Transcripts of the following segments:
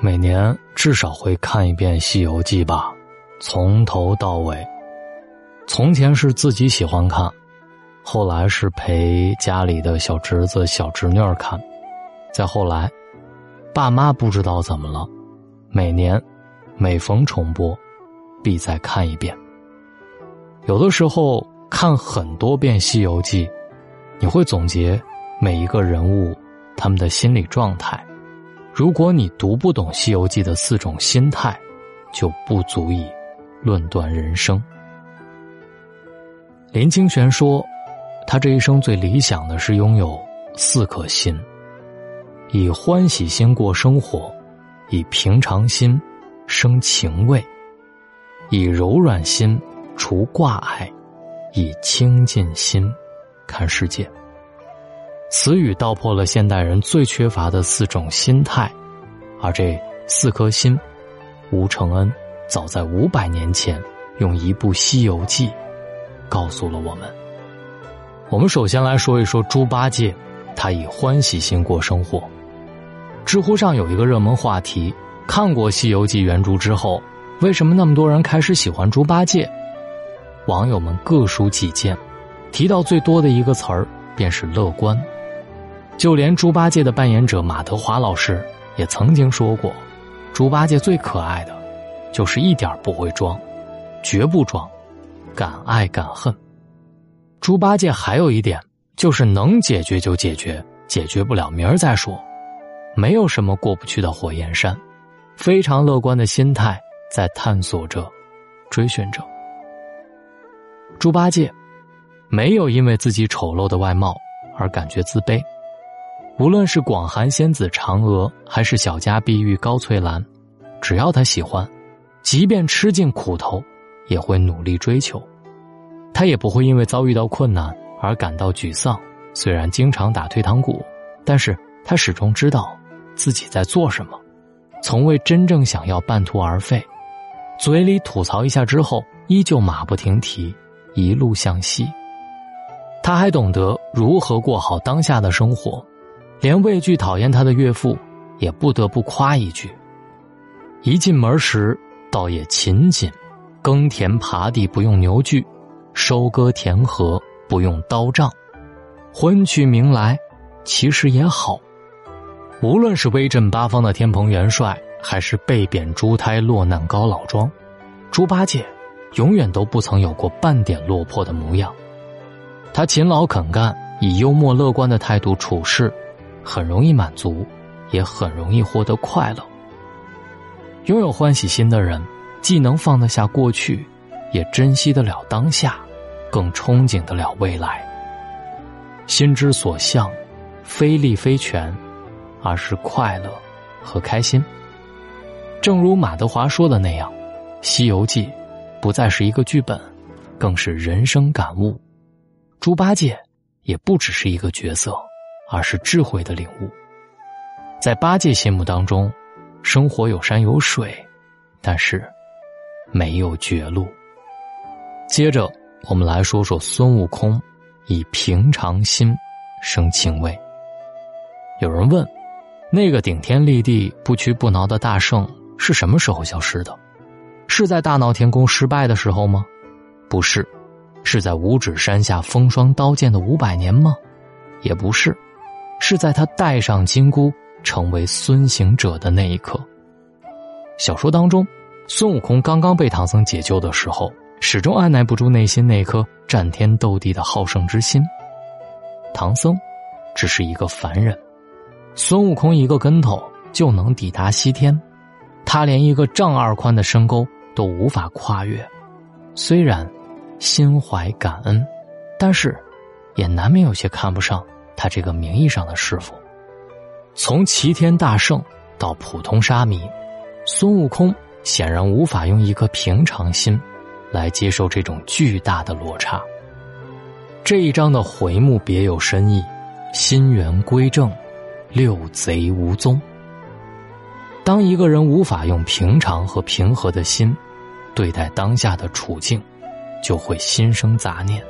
每年至少会看一遍《西游记》吧，从头到尾。从前是自己喜欢看，后来是陪家里的小侄子、小侄女儿看，再后来，爸妈不知道怎么了，每年每逢重播，必再看一遍。有的时候看很多遍《西游记》，你会总结每一个人物他们的心理状态。如果你读不懂《西游记》的四种心态，就不足以论断人生。林清玄说，他这一生最理想的是拥有四颗心：以欢喜心过生活，以平常心生情味，以柔软心除挂碍，以清净心看世界。词语道破了现代人最缺乏的四种心态，而这四颗心，吴承恩早在五百年前用一部《西游记》告诉了我们。我们首先来说一说猪八戒，他以欢喜心过生活。知乎上有一个热门话题：看过《西游记》原著之后，为什么那么多人开始喜欢猪八戒？网友们各抒己见，提到最多的一个词儿便是乐观。就连猪八戒的扮演者马德华老师也曾经说过：“猪八戒最可爱的，就是一点不会装，绝不装，敢爱敢恨。猪八戒还有一点就是能解决就解决，解决不了明儿再说，没有什么过不去的火焰山，非常乐观的心态在探索着，追寻着。猪八戒没有因为自己丑陋的外貌而感觉自卑。”无论是广寒仙子嫦娥，还是小家碧玉高翠兰，只要他喜欢，即便吃尽苦头，也会努力追求。他也不会因为遭遇到困难而感到沮丧。虽然经常打退堂鼓，但是他始终知道自己在做什么，从未真正想要半途而废。嘴里吐槽一下之后，依旧马不停蹄，一路向西。他还懂得如何过好当下的生活。连畏惧讨厌他的岳父，也不得不夸一句：“一进门时，倒也勤谨，耕田耙地不用牛锯，收割田禾不用刀杖，婚娶名来，其实也好。无论是威震八方的天蓬元帅，还是被贬猪胎落难高老庄，猪八戒永远都不曾有过半点落魄的模样。他勤劳肯干，以幽默乐观的态度处事。”很容易满足，也很容易获得快乐。拥有欢喜心的人，既能放得下过去，也珍惜得了当下，更憧憬得了未来。心之所向，非利非权，而是快乐和开心。正如马德华说的那样，《西游记》不再是一个剧本，更是人生感悟。猪八戒也不只是一个角色。而是智慧的领悟。在八戒心目当中，生活有山有水，但是没有绝路。接着，我们来说说孙悟空，以平常心生情味。有人问，那个顶天立地、不屈不挠的大圣是什么时候消失的？是在大闹天宫失败的时候吗？不是，是在五指山下风霜刀剑的五百年吗？也不是。是在他戴上金箍，成为孙行者的那一刻。小说当中，孙悟空刚刚被唐僧解救的时候，始终按耐不住内心那颗战天斗地的好胜之心。唐僧只是一个凡人，孙悟空一个跟头就能抵达西天，他连一个丈二宽的深沟都无法跨越。虽然心怀感恩，但是也难免有些看不上。他这个名义上的师傅，从齐天大圣到普通沙弥，孙悟空显然无法用一颗平常心来接受这种巨大的落差。这一章的回目别有深意，“心源归正，六贼无踪。”当一个人无法用平常和平和的心对待当下的处境，就会心生杂念，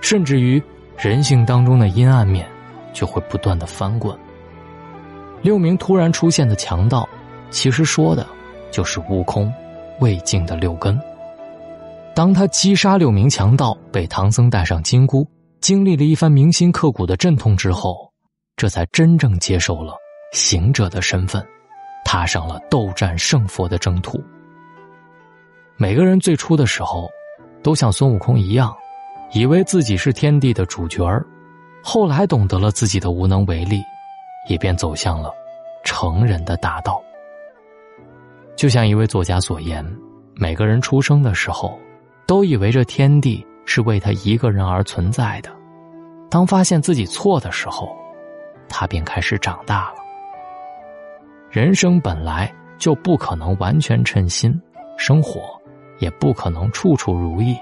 甚至于。人性当中的阴暗面，就会不断的翻滚。六名突然出现的强盗，其实说的就是悟空未尽的六根。当他击杀六名强盗，被唐僧带上金箍，经历了一番铭心刻骨的阵痛之后，这才真正接受了行者的身份，踏上了斗战胜佛的征途。每个人最初的时候，都像孙悟空一样，以为自己是天地的主角儿，后来懂得了自己的无能为力，也便走向了成人的大道。就像一位作家所言：“每个人出生的时候，都以为这天地是为他一个人而存在的，当发现自己错的时候，他便开始长大了。人生本来就不可能完全称心，生活。”也不可能处处如意，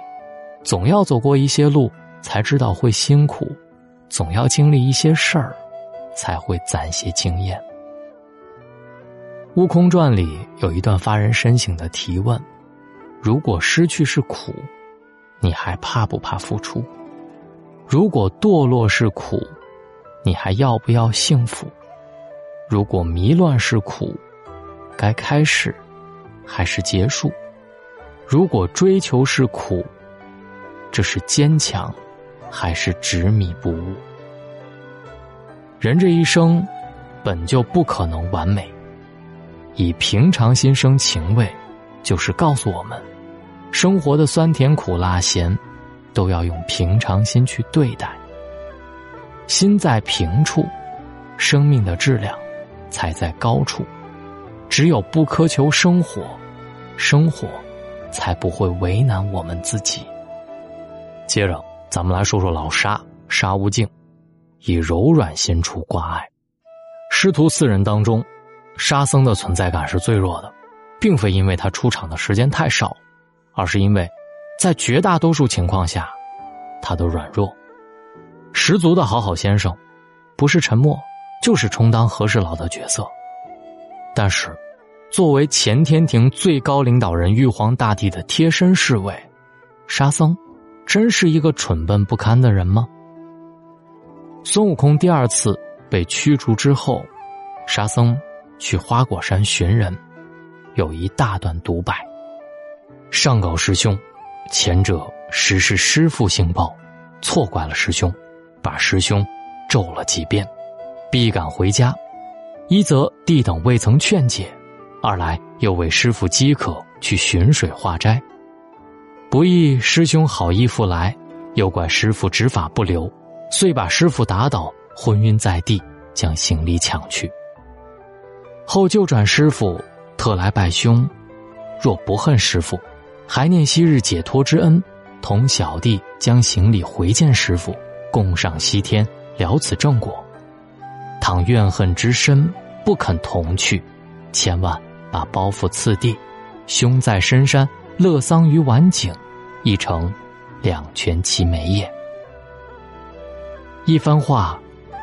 总要走过一些路，才知道会辛苦；总要经历一些事儿，才会攒些经验。《悟空传》里有一段发人深省的提问：如果失去是苦，你还怕不怕付出？如果堕落是苦，你还要不要幸福？如果迷乱是苦，该开始还是结束？如果追求是苦，这是坚强，还是执迷不悟？人这一生，本就不可能完美。以平常心生情味，就是告诉我们，生活的酸甜苦辣咸，都要用平常心去对待。心在平处，生命的质量才在高处。只有不苛求生活，生活。才不会为难我们自己。接着，咱们来说说老沙沙悟净，以柔软心处挂碍。师徒四人当中，沙僧的存在感是最弱的，并非因为他出场的时间太少，而是因为，在绝大多数情况下，他的软弱。十足的好好先生，不是沉默，就是充当和事佬的角色。但是。作为乾天庭最高领导人玉皇大帝的贴身侍卫，沙僧真是一个蠢笨不堪的人吗？孙悟空第二次被驱逐之后，沙僧去花果山寻人，有一大段独白：上告师兄，前者实是师父性暴，错怪了师兄，把师兄咒了几遍，必赶回家。一则弟等未曾劝解。二来又为师傅饥渴，去寻水化斋，不意师兄好意复来，又怪师傅执法不留，遂把师傅打倒，昏晕在地，将行李抢去。后就转师傅，特来拜兄，若不恨师傅，还念昔日解脱之恩，同小弟将行李回见师傅，共上西天，了此正果。倘怨恨之深，不肯同去，千万。把包袱次第，兄在深山，乐桑于晚景，一成两全其美也。一番话，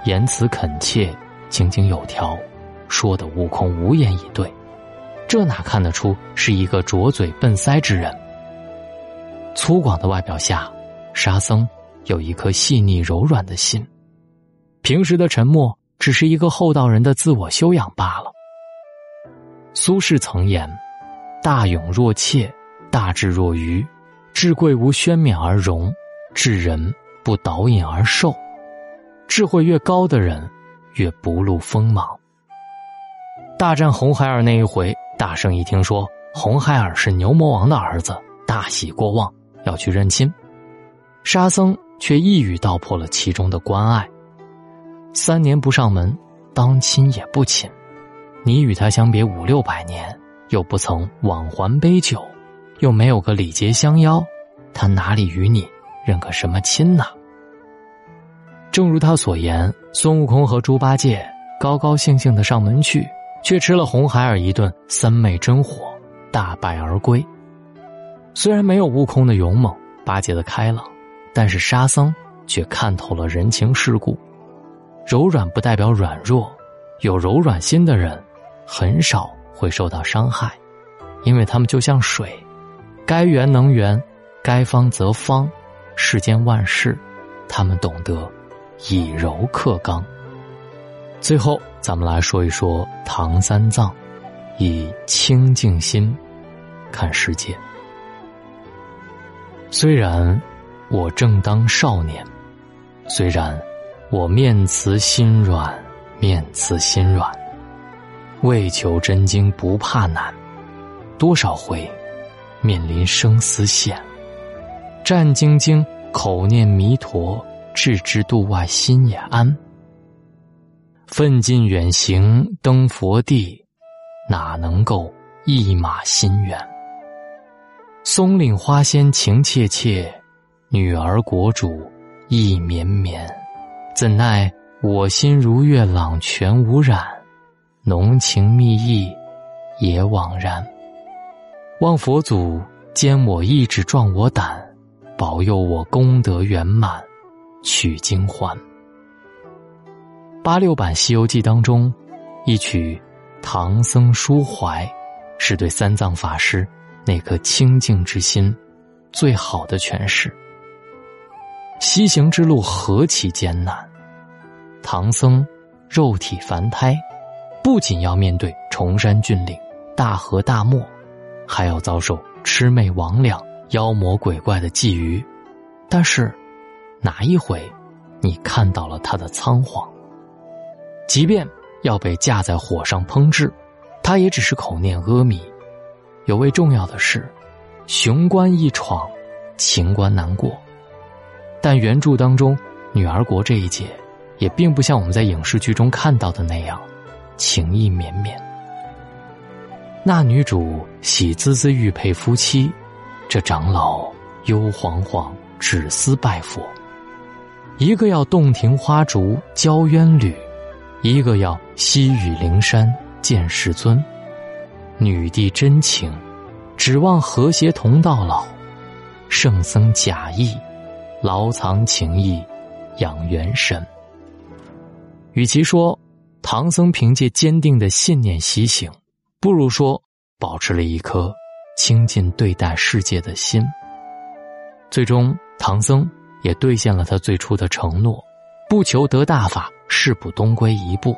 言辞恳切，井井有条，说的悟空无言以对。这哪看得出是一个拙嘴笨腮之人？粗犷的外表下，沙僧有一颗细腻柔软的心。平时的沉默，只是一个厚道人的自我修养罢了。苏轼曾言：“大勇若怯，大智若愚，智贵无宣冕而荣，智人不导引而寿。智慧越高的人，越不露锋芒。”大战红孩儿那一回，大圣一听说红孩儿是牛魔王的儿子，大喜过望，要去认亲。沙僧却一语道破了其中的关爱：“三年不上门，当亲也不亲。”你与他相别五六百年，又不曾往还杯酒，又没有个礼节相邀，他哪里与你认个什么亲呢？正如他所言，孙悟空和猪八戒高高兴兴的上门去，却吃了红孩儿一顿三昧真火，大败而归。虽然没有悟空的勇猛，八戒的开朗，但是沙僧却看透了人情世故。柔软不代表软弱，有柔软心的人。很少会受到伤害，因为他们就像水，该圆能圆，该方则方。世间万事，他们懂得以柔克刚。最后，咱们来说一说唐三藏，以清净心看世界。虽然我正当少年，虽然我面慈心软，面慈心软，为求真经不怕难，多少回面临生死险，战兢兢口念弥陀，置之度外心也安。奋进远行登佛地，哪能够一马心远？松岭花仙情切切，女儿国主意绵绵。怎奈我心如月朗全无染，浓情蜜意也枉然。望佛祖坚我意志壮我胆，保佑我功德圆满，取经还。八六版《西游记》当中，一曲《唐僧抒怀》，是对三藏法师那颗清净之心最好的诠释。西行之路何其艰难，唐僧肉体凡胎，不仅要面对崇山峻岭、大河大漠，还要遭受魑魅魍魉、妖魔鬼怪的觊觎。但是，哪一回你看到了他的仓皇？即便要被架在火上烹制，他也只是口念阿弥。有位重要的是，雄关一闯，情关难过。但原著当中，女儿国这一节，也并不像我们在影视剧中看到的那样，情意绵绵。那女主喜滋滋欲配夫妻，这长老忧惶惶只思拜佛。一个要洞庭花烛交冤侣。一个要西雨灵山见世尊，女帝真情，指望和谐同到老；圣僧假意，牢藏情谊，养元神。与其说唐僧凭借坚定的信念西行，不如说保持了一颗清近对待世界的心。最终，唐僧也兑现了他最初的承诺：不求得大法。誓不东归一步。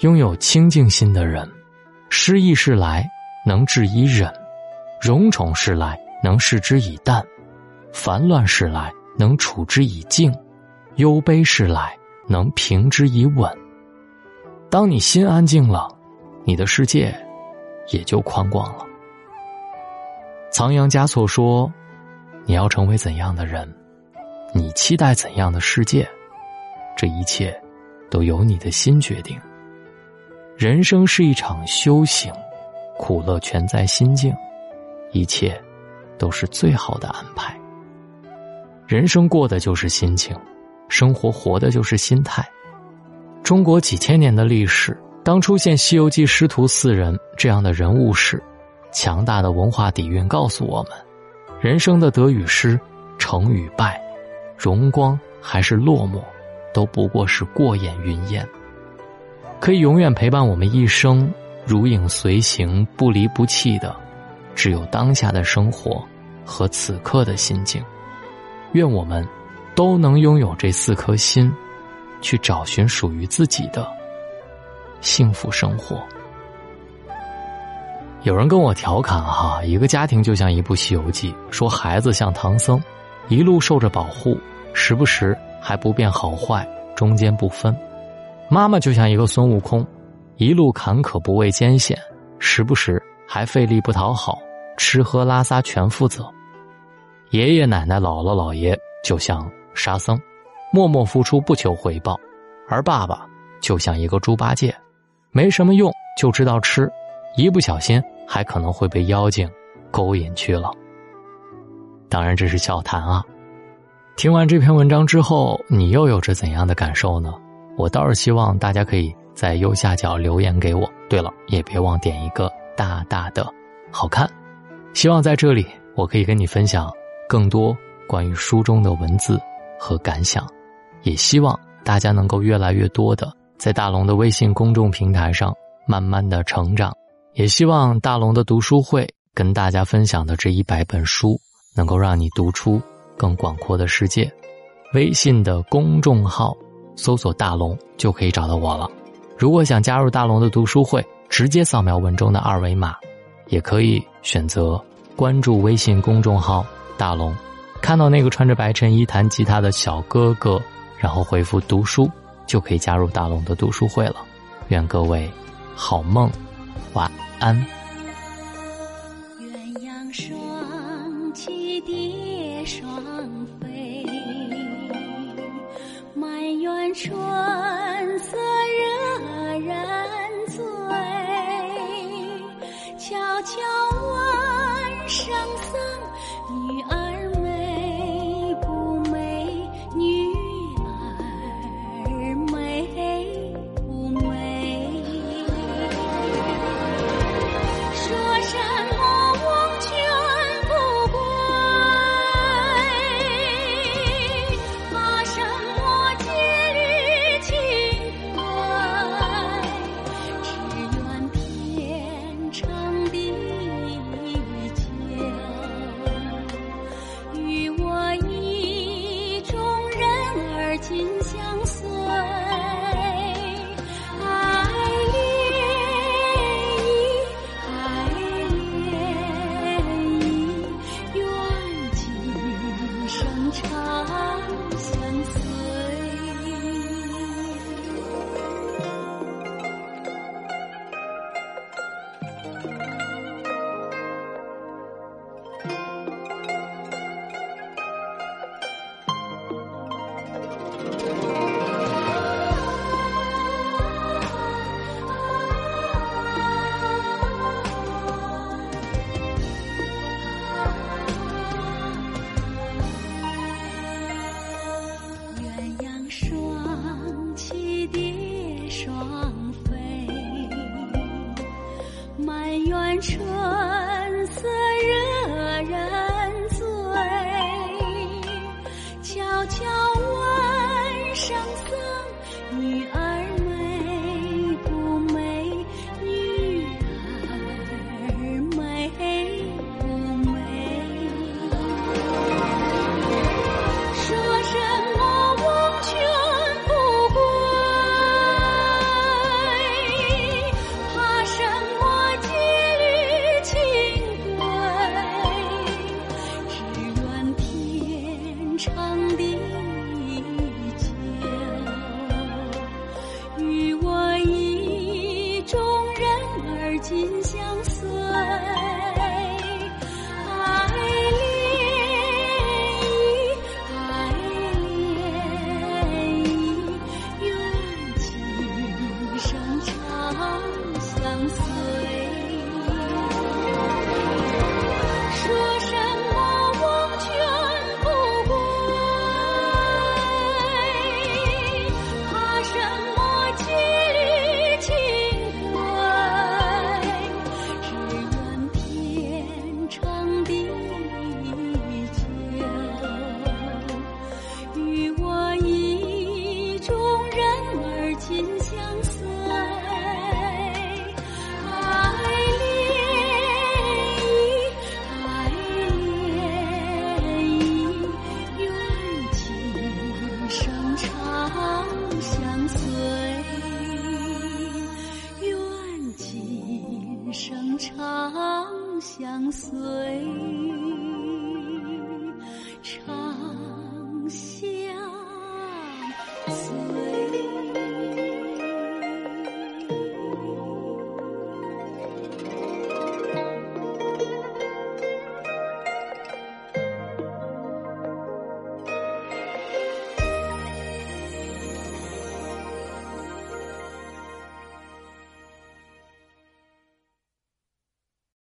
拥有清净心的人，失意事来能治以忍，荣宠事来能视之以淡，烦乱事来能处之以静，忧悲事来能平之以稳。当你心安静了，你的世界也就宽广了。仓央嘉措说：“你要成为怎样的人，你期待怎样的世界。”这一切，都由你的心决定。人生是一场修行，苦乐全在心境，一切，都是最好的安排。人生过的就是心情，生活活的就是心态。中国几千年的历史，当出现《西游记》师徒四人这样的人物时，强大的文化底蕴告诉我们：人生的得与失，成与败，荣光还是落寞。都不过是过眼云烟，可以永远陪伴我们一生，如影随形、不离不弃的，只有当下的生活和此刻的心境。愿我们都能拥有这四颗心，去找寻属于自己的幸福生活。有人跟我调侃哈，一个家庭就像一部《西游记》，说孩子像唐僧，一路受着保护，时不时。还不辨好坏，中间不分。妈妈就像一个孙悟空，一路坎坷不畏艰险，时不时还费力不讨好，吃喝拉撒全负责。爷爷奶奶、姥姥姥爷就像沙僧，默默付出不求回报。而爸爸就像一个猪八戒，没什么用，就知道吃，一不小心还可能会被妖精勾引去了。当然这是笑谈啊。听完这篇文章之后，你又有着怎样的感受呢？我倒是希望大家可以在右下角留言给我。对了，也别忘点一个大大的好看。希望在这里，我可以跟你分享更多关于书中的文字和感想。也希望大家能够越来越多的在大龙的微信公众平台上慢慢的成长。也希望大龙的读书会跟大家分享的这一百本书，能够让你读出。更广阔的世界，微信的公众号搜索“大龙”就可以找到我了。如果想加入大龙的读书会，直接扫描文中的二维码，也可以选择关注微信公众号“大龙”，看到那个穿着白衬衣弹吉他的小哥哥，然后回复“读书”，就可以加入大龙的读书会了。愿各位好梦，晚安。相随。